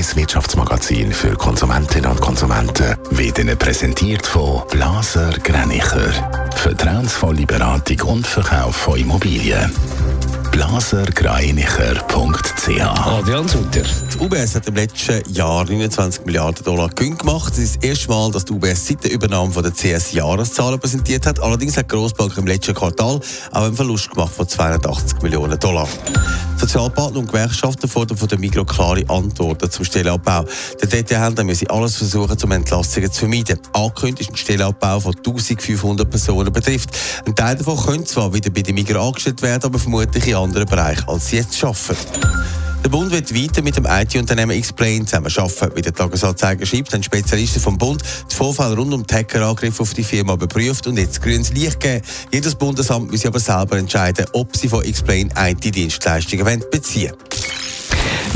1 Wirtschaftsmagazin für Konsumentinnen und Konsumenten wird Ihnen präsentiert von Blaser Greinicher. Vertrauensvolle Beratung und Verkauf von Immobilien blasergreinicher.ch Adrian Sutter. Die UBS hat im letzten Jahr 29 Milliarden Dollar Gewinn gemacht. Das ist das erste Mal, dass die UBS seit der Übernahme von der CS Jahreszahlen präsentiert hat. Allerdings hat die Grossbank im letzten Quartal auch einen Verlust gemacht von 280 Millionen Dollar. Sozialpartner und Gewerkschaften fordern von der Migro klare Antworten zum Stellenabbau. Der Detailhändler müsse alles versuchen, um Entlassungen zu vermeiden. Angekündigt ist ein Stellenabbau von 1500 Personen betrifft. Ein Teil davon könnte zwar wieder bei der Migro angestellt werden, aber vermutlich in anderen Bereichen, als sie jetzt arbeiten. Der Bund wird weiter mit dem IT-Unternehmen Explain zusammenarbeiten. Wie der Tagesanzeiger schreibt, haben Spezialisten vom Bund die Vorfälle rund um die Hackerangriffe auf die Firma überprüft und jetzt grünes Licht gegeben. Jedes Bundesamt muss aber selber entscheiden, ob sie von Explain IT-Dienstleistungen beziehen wollen.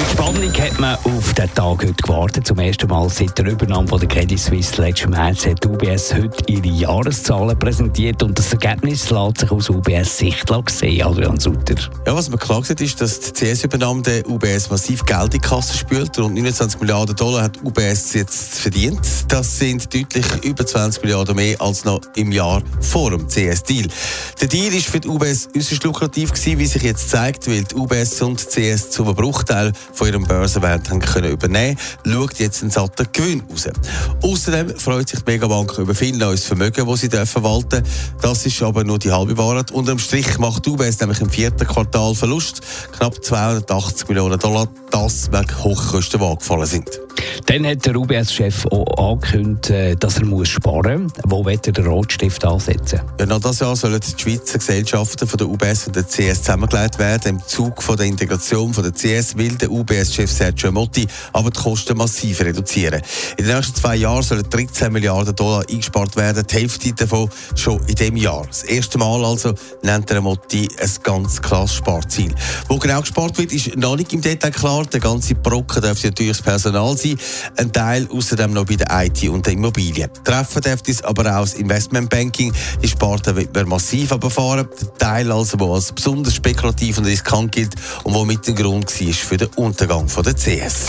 Mit Spannung hat man auf den Tag heute gewartet. Zum ersten Mal seit der Übernahme der Credit Suisse letzten März hat UBS heute ihre Jahreszahlen präsentiert und das Ergebnis lässt sich aus UBS Sicht sehen, Adrian Sutter. Ja, was man klar sieht, ist, dass die CS-Übernahme der UBS massiv Geld in die Kasse spült. Rund 29 Milliarden Dollar hat UBS jetzt verdient. Das sind deutlich über 20 Milliarden mehr als noch im Jahr vor dem CS-Deal. Der Deal ist für die UBS äußerst lukrativ gewesen, wie sich jetzt zeigt, weil die UBS und die CS zum Bruchteil von ihrem Börsenwert können übernehmen schaut jetzt ein satter Gewinn raus. Außerdem freut sich die Megabank über viel neues Vermögen, das sie verwalten dürfen. Das ist aber nur die halbe Wahrheit. Unterm Strich macht UBS nämlich im vierten Quartal Verlust. Knapp 280 Millionen Dollar. Das, weil Hochkosten angefallen sind. Dann hat der UBS-Chef auch angekündigt, äh, dass er muss sparen muss. Wo wird er den Rotstift ansetzen? Ja, noch dieses Jahr sollen die Schweizer Gesellschaften von der UBS und der CS zusammengelegt werden. Im Zug von der Integration von der CS will der UBS-Chef Sergio Motti aber die Kosten massiv reduzieren. In den nächsten zwei Jahren sollen 13 Milliarden Dollar eingespart werden, die Hälfte davon schon in diesem Jahr. Das erste Mal also nennt der Motti ein ganz klares Sparziel. Wo genau gespart wird, ist noch nicht im Detail klar. Der ganze Brocken dürfte natürlich das Personal sein ein Teil außerdem noch bei der IT und der Immobilien. Treffen dürfte es aber auch das Investmentbanking. Die Sparte wird man massiv abfahren. Der Teil also, der als besonders spekulativ und riskant gilt und wo mit dem Grund war für den Untergang der CS.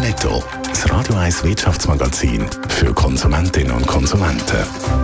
Netto, das Radio 1 Wirtschaftsmagazin für Konsumentinnen und Konsumenten.